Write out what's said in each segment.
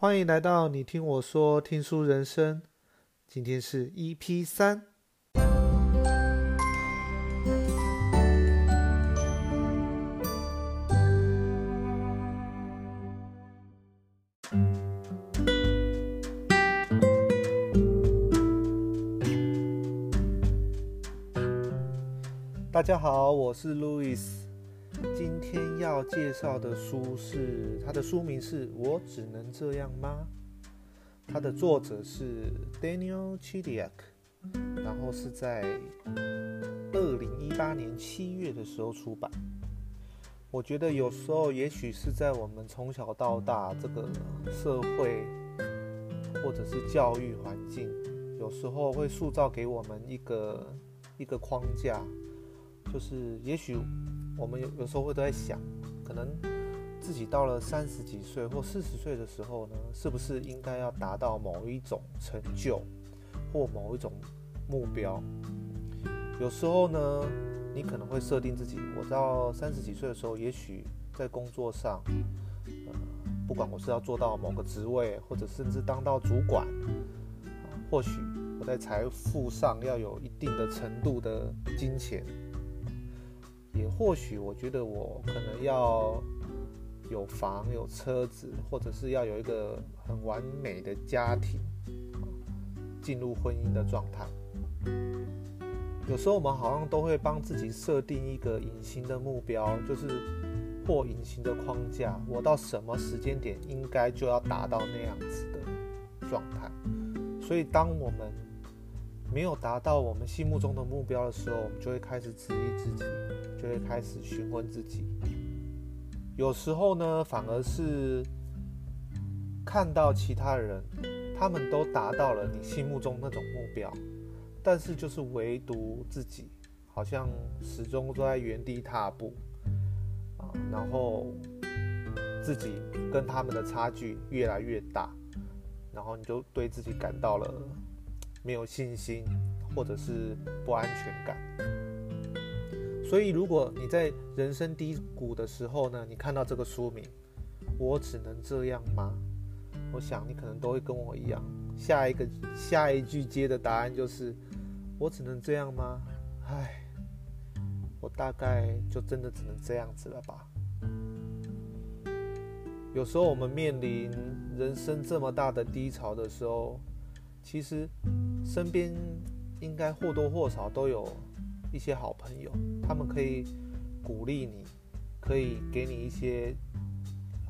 欢迎来到你听我说听书人生，今天是 EP 三。大家好，我是 Louis。今天要介绍的书是，它的书名是我只能这样吗？它的作者是 Daniel Chidiac，然后是在二零一八年七月的时候出版。我觉得有时候也许是在我们从小到大这个社会或者是教育环境，有时候会塑造给我们一个一个框架，就是也许。我们有有时候会都在想，可能自己到了三十几岁或四十岁的时候呢，是不是应该要达到某一种成就或某一种目标？有时候呢，你可能会设定自己，我到三十几岁的时候，也许在工作上，呃，不管我是要做到某个职位，或者甚至当到主管，或许我在财富上要有一定的程度的金钱。也或许，我觉得我可能要有房有车子，或者是要有一个很完美的家庭，进入婚姻的状态。有时候我们好像都会帮自己设定一个隐形的目标，就是或隐形的框架，我到什么时间点应该就要达到那样子的状态。所以当我们没有达到我们心目中的目标的时候，我们就会开始质疑自己，就会开始询问自己。有时候呢，反而是看到其他人，他们都达到了你心目中那种目标，但是就是唯独自己，好像始终都在原地踏步啊，然后自己跟他们的差距越来越大，然后你就对自己感到了。没有信心，或者是不安全感。所以，如果你在人生低谷的时候呢，你看到这个书名，我只能这样吗？我想你可能都会跟我一样，下一个下一句接的答案就是，我只能这样吗？唉，我大概就真的只能这样子了吧。有时候我们面临人生这么大的低潮的时候，其实。身边应该或多或少都有一些好朋友，他们可以鼓励你，可以给你一些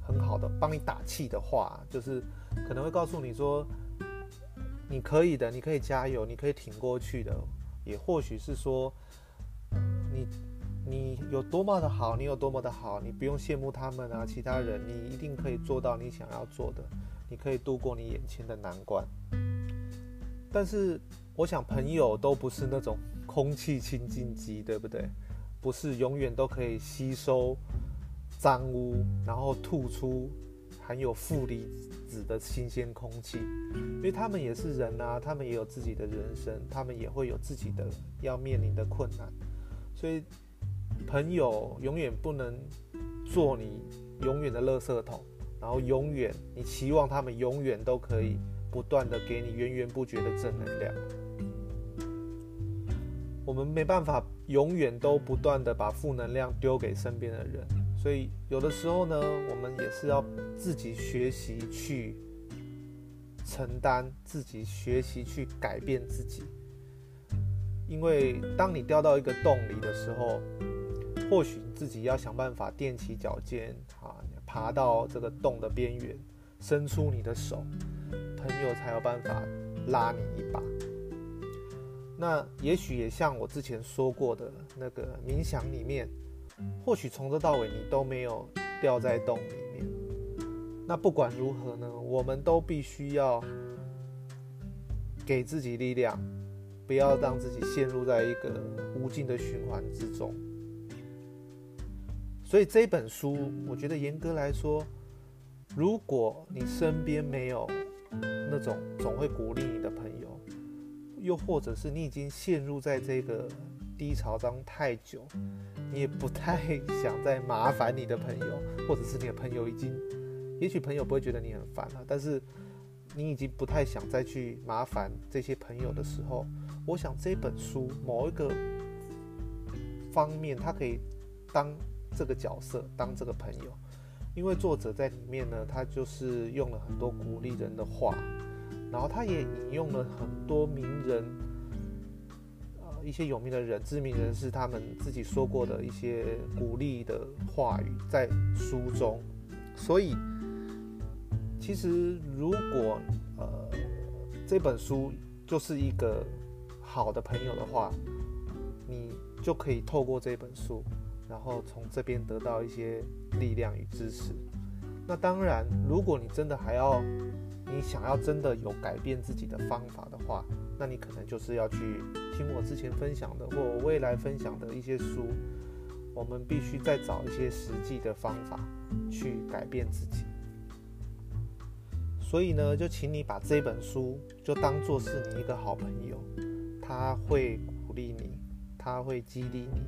很好的帮你打气的话，就是可能会告诉你说，你可以的，你可以加油，你可以挺过去的。也或许是说，你你有多么的好，你有多么的好，你不用羡慕他们啊，其他人，你一定可以做到你想要做的，你可以度过你眼前的难关。但是，我想朋友都不是那种空气清净机，对不对？不是永远都可以吸收脏污，然后吐出含有负离子的新鲜空气，因为他们也是人啊，他们也有自己的人生，他们也会有自己的要面临的困难，所以朋友永远不能做你永远的垃圾桶，然后永远你期望他们永远都可以。不断的给你源源不绝的正能量，我们没办法永远都不断的把负能量丢给身边的人，所以有的时候呢，我们也是要自己学习去承担，自己学习去改变自己。因为当你掉到一个洞里的时候，或许自己要想办法踮起脚尖啊，爬到这个洞的边缘，伸出你的手。朋友才有办法拉你一把。那也许也像我之前说过的那个冥想里面，或许从头到尾你都没有掉在洞里面。那不管如何呢，我们都必须要给自己力量，不要让自己陷入在一个无尽的循环之中。所以这本书，我觉得严格来说，如果你身边没有那种总会鼓励你的朋友，又或者是你已经陷入在这个低潮中太久，你也不太想再麻烦你的朋友，或者是你的朋友已经也许朋友不会觉得你很烦啊，但是你已经不太想再去麻烦这些朋友的时候，我想这本书某一个方面，它可以当这个角色，当这个朋友，因为作者在里面呢，他就是用了很多鼓励人的话，然后他也引用了很多名人，呃，一些有名的人、知名人士他们自己说过的一些鼓励的话语在书中，所以其实如果呃这本书就是一个好的朋友的话，你就可以透过这本书，然后从这边得到一些力量与支持。那当然，如果你真的还要，你想要真的有改变自己的方法的话，那你可能就是要去听我之前分享的，或我未来分享的一些书。我们必须再找一些实际的方法去改变自己。所以呢，就请你把这本书就当做是你一个好朋友，他会鼓励你，他会激励你，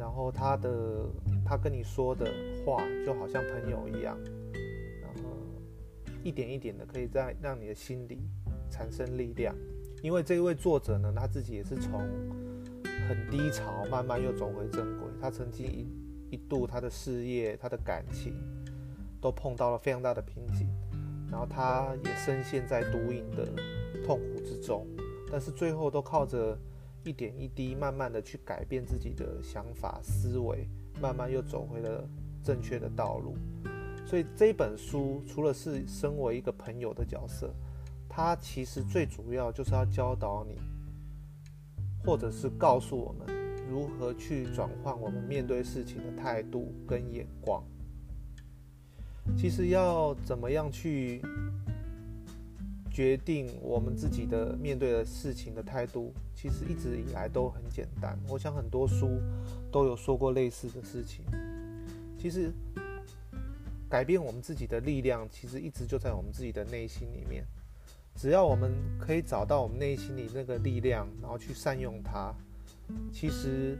然后他的他跟你说的话就好像朋友一样，然后一点一点的可以在让你的心里产生力量。因为这一位作者呢，他自己也是从很低潮慢慢又走回正轨。他曾经一一度他的事业、他的感情都碰到了非常大的瓶颈，然后他也深陷在毒瘾的痛苦之中，但是最后都靠着。一点一滴，慢慢的去改变自己的想法、思维，慢慢又走回了正确的道路。所以这本书除了是身为一个朋友的角色，它其实最主要就是要教导你，或者是告诉我们如何去转换我们面对事情的态度跟眼光。其实要怎么样去决定我们自己的面对的事情的态度，其实一直以来都很简单。我想很多书都有说过类似的事情。其实改变我们自己的力量，其实一直就在我们自己的内心里面。只要我们可以找到我们内心里那个力量，然后去善用它，其实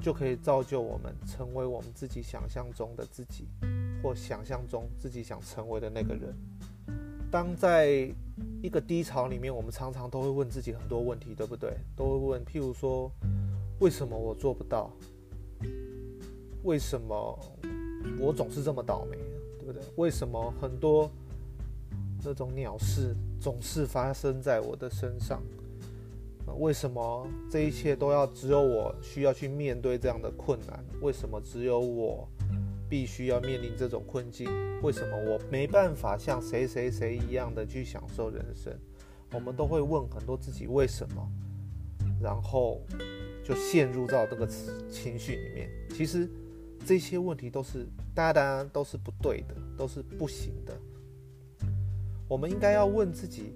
就可以造就我们成为我们自己想象中的自己，或想象中自己想成为的那个人。当在一个低潮里面，我们常常都会问自己很多问题，对不对？都会问，譬如说，为什么我做不到？为什么我总是这么倒霉，对不对？为什么很多那种鸟事总是发生在我的身上？为什么这一切都要只有我需要去面对这样的困难？为什么只有我？必须要面临这种困境，为什么我没办法像谁谁谁一样的去享受人生？我们都会问很多自己为什么，然后就陷入到这个情绪里面。其实这些问题都是大家都是不对的，都是不行的。我们应该要问自己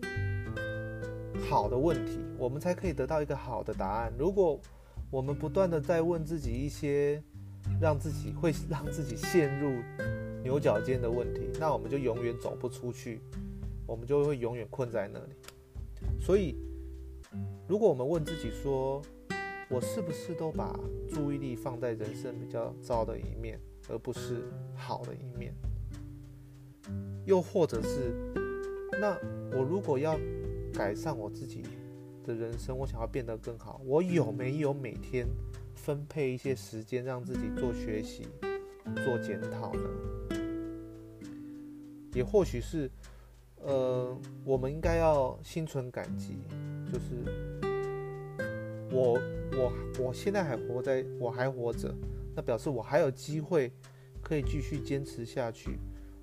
好的问题，我们才可以得到一个好的答案。如果我们不断的在问自己一些，让自己会让自己陷入牛角尖的问题，那我们就永远走不出去，我们就会永远困在那里。所以，如果我们问自己说，我是不是都把注意力放在人生比较糟的一面，而不是好的一面？又或者是，那我如果要改善我自己的人生，我想要变得更好，我有没有每天？分配一些时间让自己做学习、做检讨呢？也或许是，呃，我们应该要心存感激，就是我我我现在还活在，我还活着，那表示我还有机会可以继续坚持下去。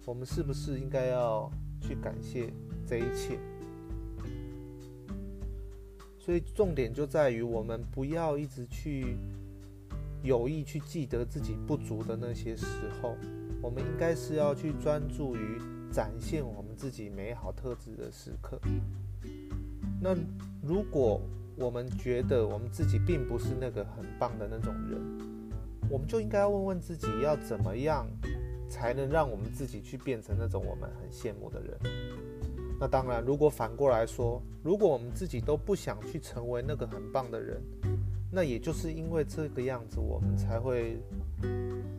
我们是不是应该要去感谢这一切？所以重点就在于我们不要一直去。有意去记得自己不足的那些时候，我们应该是要去专注于展现我们自己美好特质的时刻。那如果我们觉得我们自己并不是那个很棒的那种人，我们就应该问问自己，要怎么样才能让我们自己去变成那种我们很羡慕的人？那当然，如果反过来说，如果我们自己都不想去成为那个很棒的人，那也就是因为这个样子，我们才会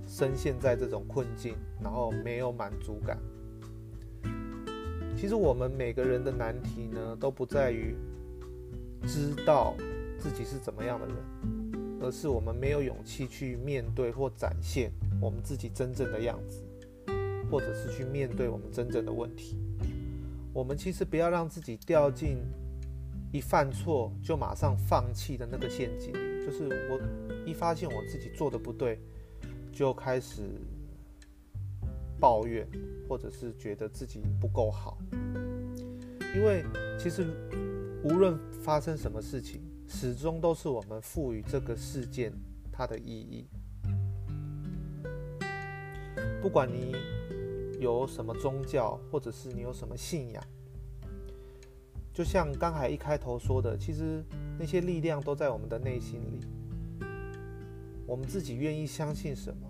深陷在这种困境，然后没有满足感，其实我们每个人的难题呢，都不在于知道自己是怎么样的人，而是我们没有勇气去面对或展现我们自己真正的样子，或者是去面对我们真正的问题。我们其实不要让自己掉进一犯错就马上放弃的那个陷阱，就是我一发现我自己做的不对，就开始。抱怨，或者是觉得自己不够好，因为其实无论发生什么事情，始终都是我们赋予这个事件它的意义。不管你有什么宗教，或者是你有什么信仰，就像刚才一开头说的，其实那些力量都在我们的内心里。我们自己愿意相信什么，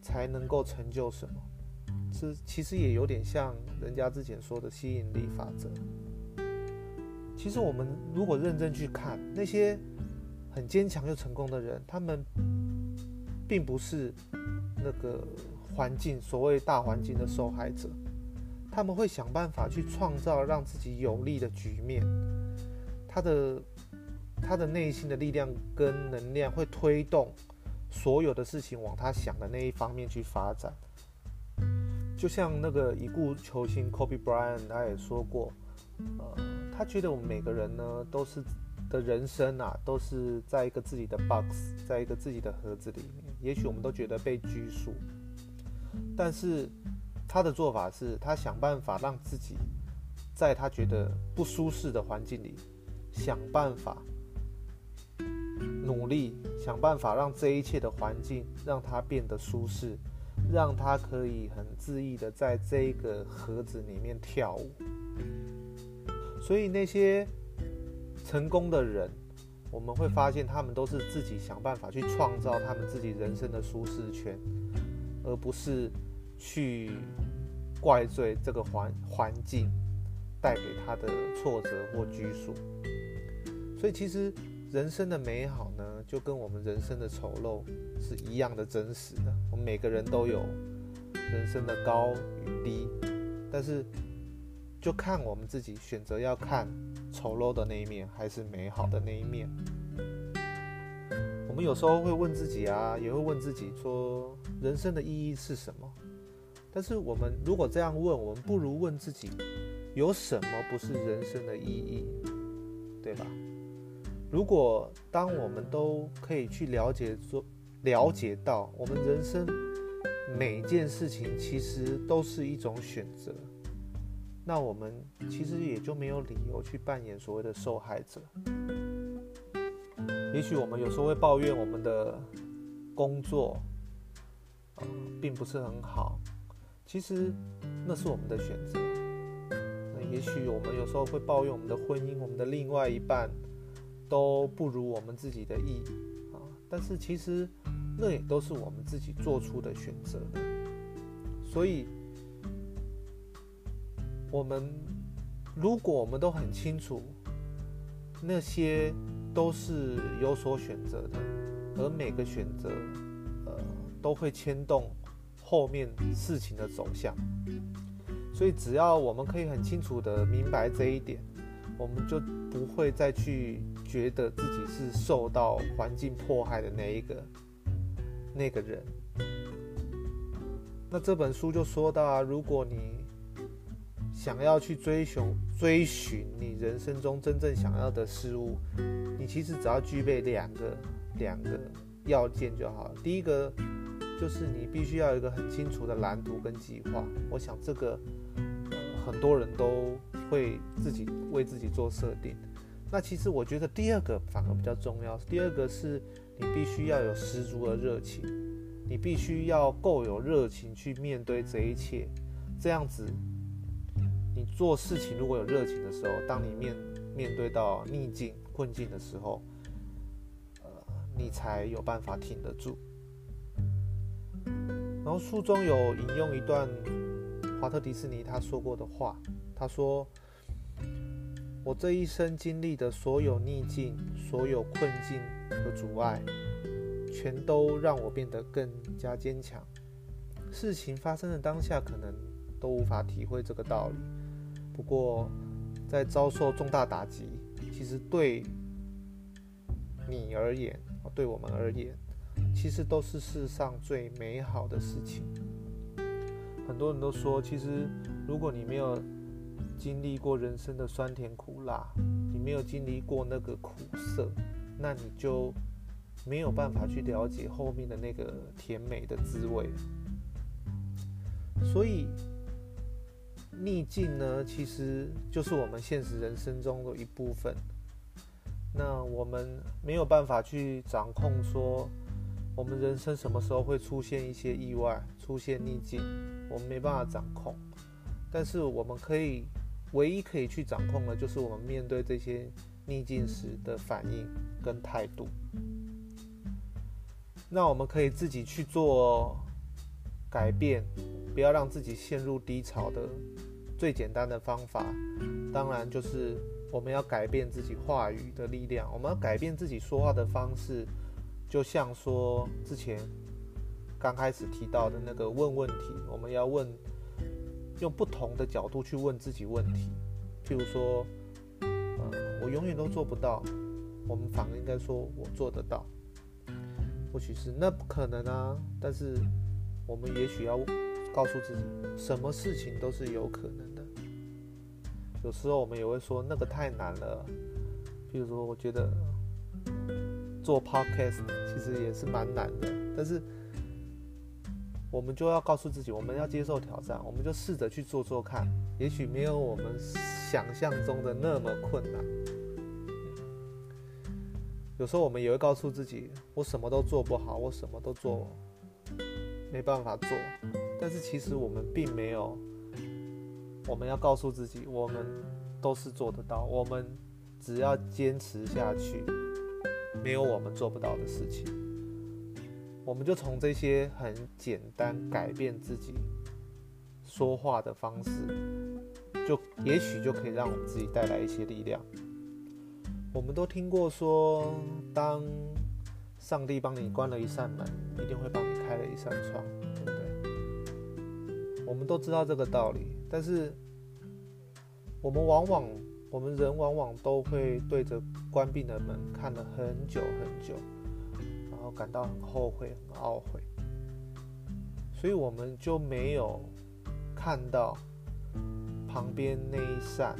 才能够成就什么。这，其实也有点像人家之前说的吸引力法则。其实我们如果认真去看那些很坚强又成功的人，他们并不是那个环境所谓大环境的受害者，他们会想办法去创造让自己有利的局面。他的他的内心的力量跟能量会推动所有的事情往他想的那一方面去发展。就像那个已故球星 Kobe Bryant，他也说过，呃，他觉得我们每个人呢，都是的人生啊，都是在一个自己的 box，在一个自己的盒子里面。也许我们都觉得被拘束，但是他的做法是，他想办法让自己在他觉得不舒适的环境里，想办法努力，想办法让这一切的环境让他变得舒适。让他可以很恣意的在这个盒子里面跳舞。所以那些成功的人，我们会发现他们都是自己想办法去创造他们自己人生的舒适圈，而不是去怪罪这个环环境带给他的挫折或拘束。所以其实。人生的美好呢，就跟我们人生的丑陋是一样的真实的。我们每个人都有人生的高与低，但是就看我们自己选择要看丑陋的那一面，还是美好的那一面。我们有时候会问自己啊，也会问自己说，人生的意义是什么？但是我们如果这样问，我们不如问自己，有什么不是人生的意义，对吧？如果当我们都可以去了解、说了解到，我们人生每件事情其实都是一种选择，那我们其实也就没有理由去扮演所谓的受害者。也许我们有时候会抱怨我们的工作，呃，并不是很好，其实那是我们的选择。那也许我们有时候会抱怨我们的婚姻，我们的另外一半。都不如我们自己的意啊，但是其实那也都是我们自己做出的选择。所以，我们如果我们都很清楚，那些都是有所选择的，而每个选择，呃，都会牵动后面事情的走向。所以，只要我们可以很清楚的明白这一点，我们就不会再去。觉得自己是受到环境迫害的那一个那个人，那这本书就说到啊，如果你想要去追寻追寻你人生中真正想要的事物，你其实只要具备两个两个要件就好了。第一个就是你必须要有一个很清楚的蓝图跟计划。我想这个，很多人都会自己为自己做设定。那其实我觉得第二个反而比较重要。第二个是你必须要有十足的热情，你必须要够有热情去面对这一切。这样子，你做事情如果有热情的时候，当你面面对到逆境困境的时候，呃，你才有办法挺得住。然后书中有引用一段华特迪士尼他说过的话，他说。我这一生经历的所有逆境、所有困境和阻碍，全都让我变得更加坚强。事情发生的当下，可能都无法体会这个道理。不过，在遭受重大打击，其实对你而言，对我们而言，其实都是世上最美好的事情。很多人都说，其实如果你没有经历过人生的酸甜苦辣，你没有经历过那个苦涩，那你就没有办法去了解后面的那个甜美的滋味。所以，逆境呢，其实就是我们现实人生中的一部分。那我们没有办法去掌控，说我们人生什么时候会出现一些意外，出现逆境，我们没办法掌控。但是我们可以，唯一可以去掌控的，就是我们面对这些逆境时的反应跟态度。那我们可以自己去做改变。不要让自己陷入低潮的最简单的方法，当然就是我们要改变自己话语的力量。我们要改变自己说话的方式，就像说之前刚开始提到的那个问问题，我们要问，用不同的角度去问自己问题。譬如说，呃，我永远都做不到，我们反而应该说我做得到。或许是那不可能啊，但是我们也许要。告诉自己，什么事情都是有可能的。有时候我们也会说那个太难了。譬如说，我觉得做 podcast 其实也是蛮难的，但是我们就要告诉自己，我们要接受挑战，我们就试着去做做看。也许没有我们想象中的那么困难。有时候我们也会告诉自己，我什么都做不好，我什么都做没办法做。但是其实我们并没有，我们要告诉自己，我们都是做得到。我们只要坚持下去，没有我们做不到的事情。我们就从这些很简单改变自己说话的方式，就也许就可以让我们自己带来一些力量。我们都听过说，当上帝帮你关了一扇门，一定会帮你开了一扇窗。对不对我们都知道这个道理，但是我们往往，我们人往往都会对着关闭的门看了很久很久，然后感到很后悔、很懊悔，所以我们就没有看到旁边那一扇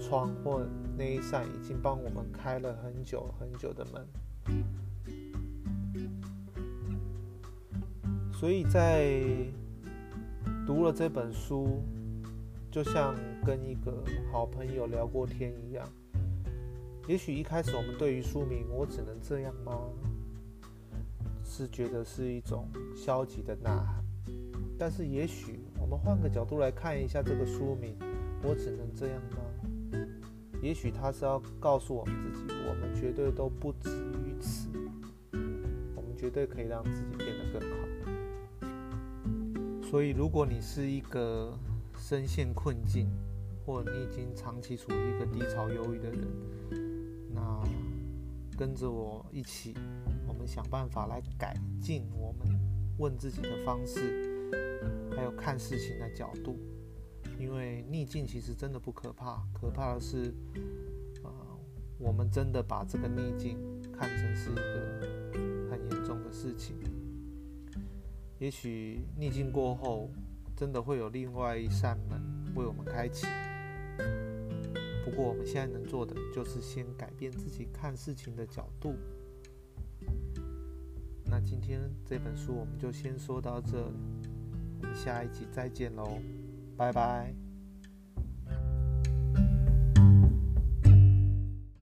窗或那一扇已经帮我们开了很久很久的门，所以在。读了这本书，就像跟一个好朋友聊过天一样。也许一开始我们对于书名“我只能这样吗”是觉得是一种消极的呐喊，但是也许我们换个角度来看一下这个书名“我只能这样吗”，也许他是要告诉我们自己，我们绝对都不止于此，我们绝对可以让自己变得更好。所以，如果你是一个深陷困境，或你已经长期处于一个低潮、忧郁的人，那跟着我一起，我们想办法来改进我们问自己的方式，还有看事情的角度。因为逆境其实真的不可怕，可怕的是，呃，我们真的把这个逆境看成是一个很严重的事情。也许逆境过后，真的会有另外一扇门为我们开启。不过我们现在能做的，就是先改变自己看事情的角度。那今天这本书我们就先说到这，我们下一集再见喽，拜拜。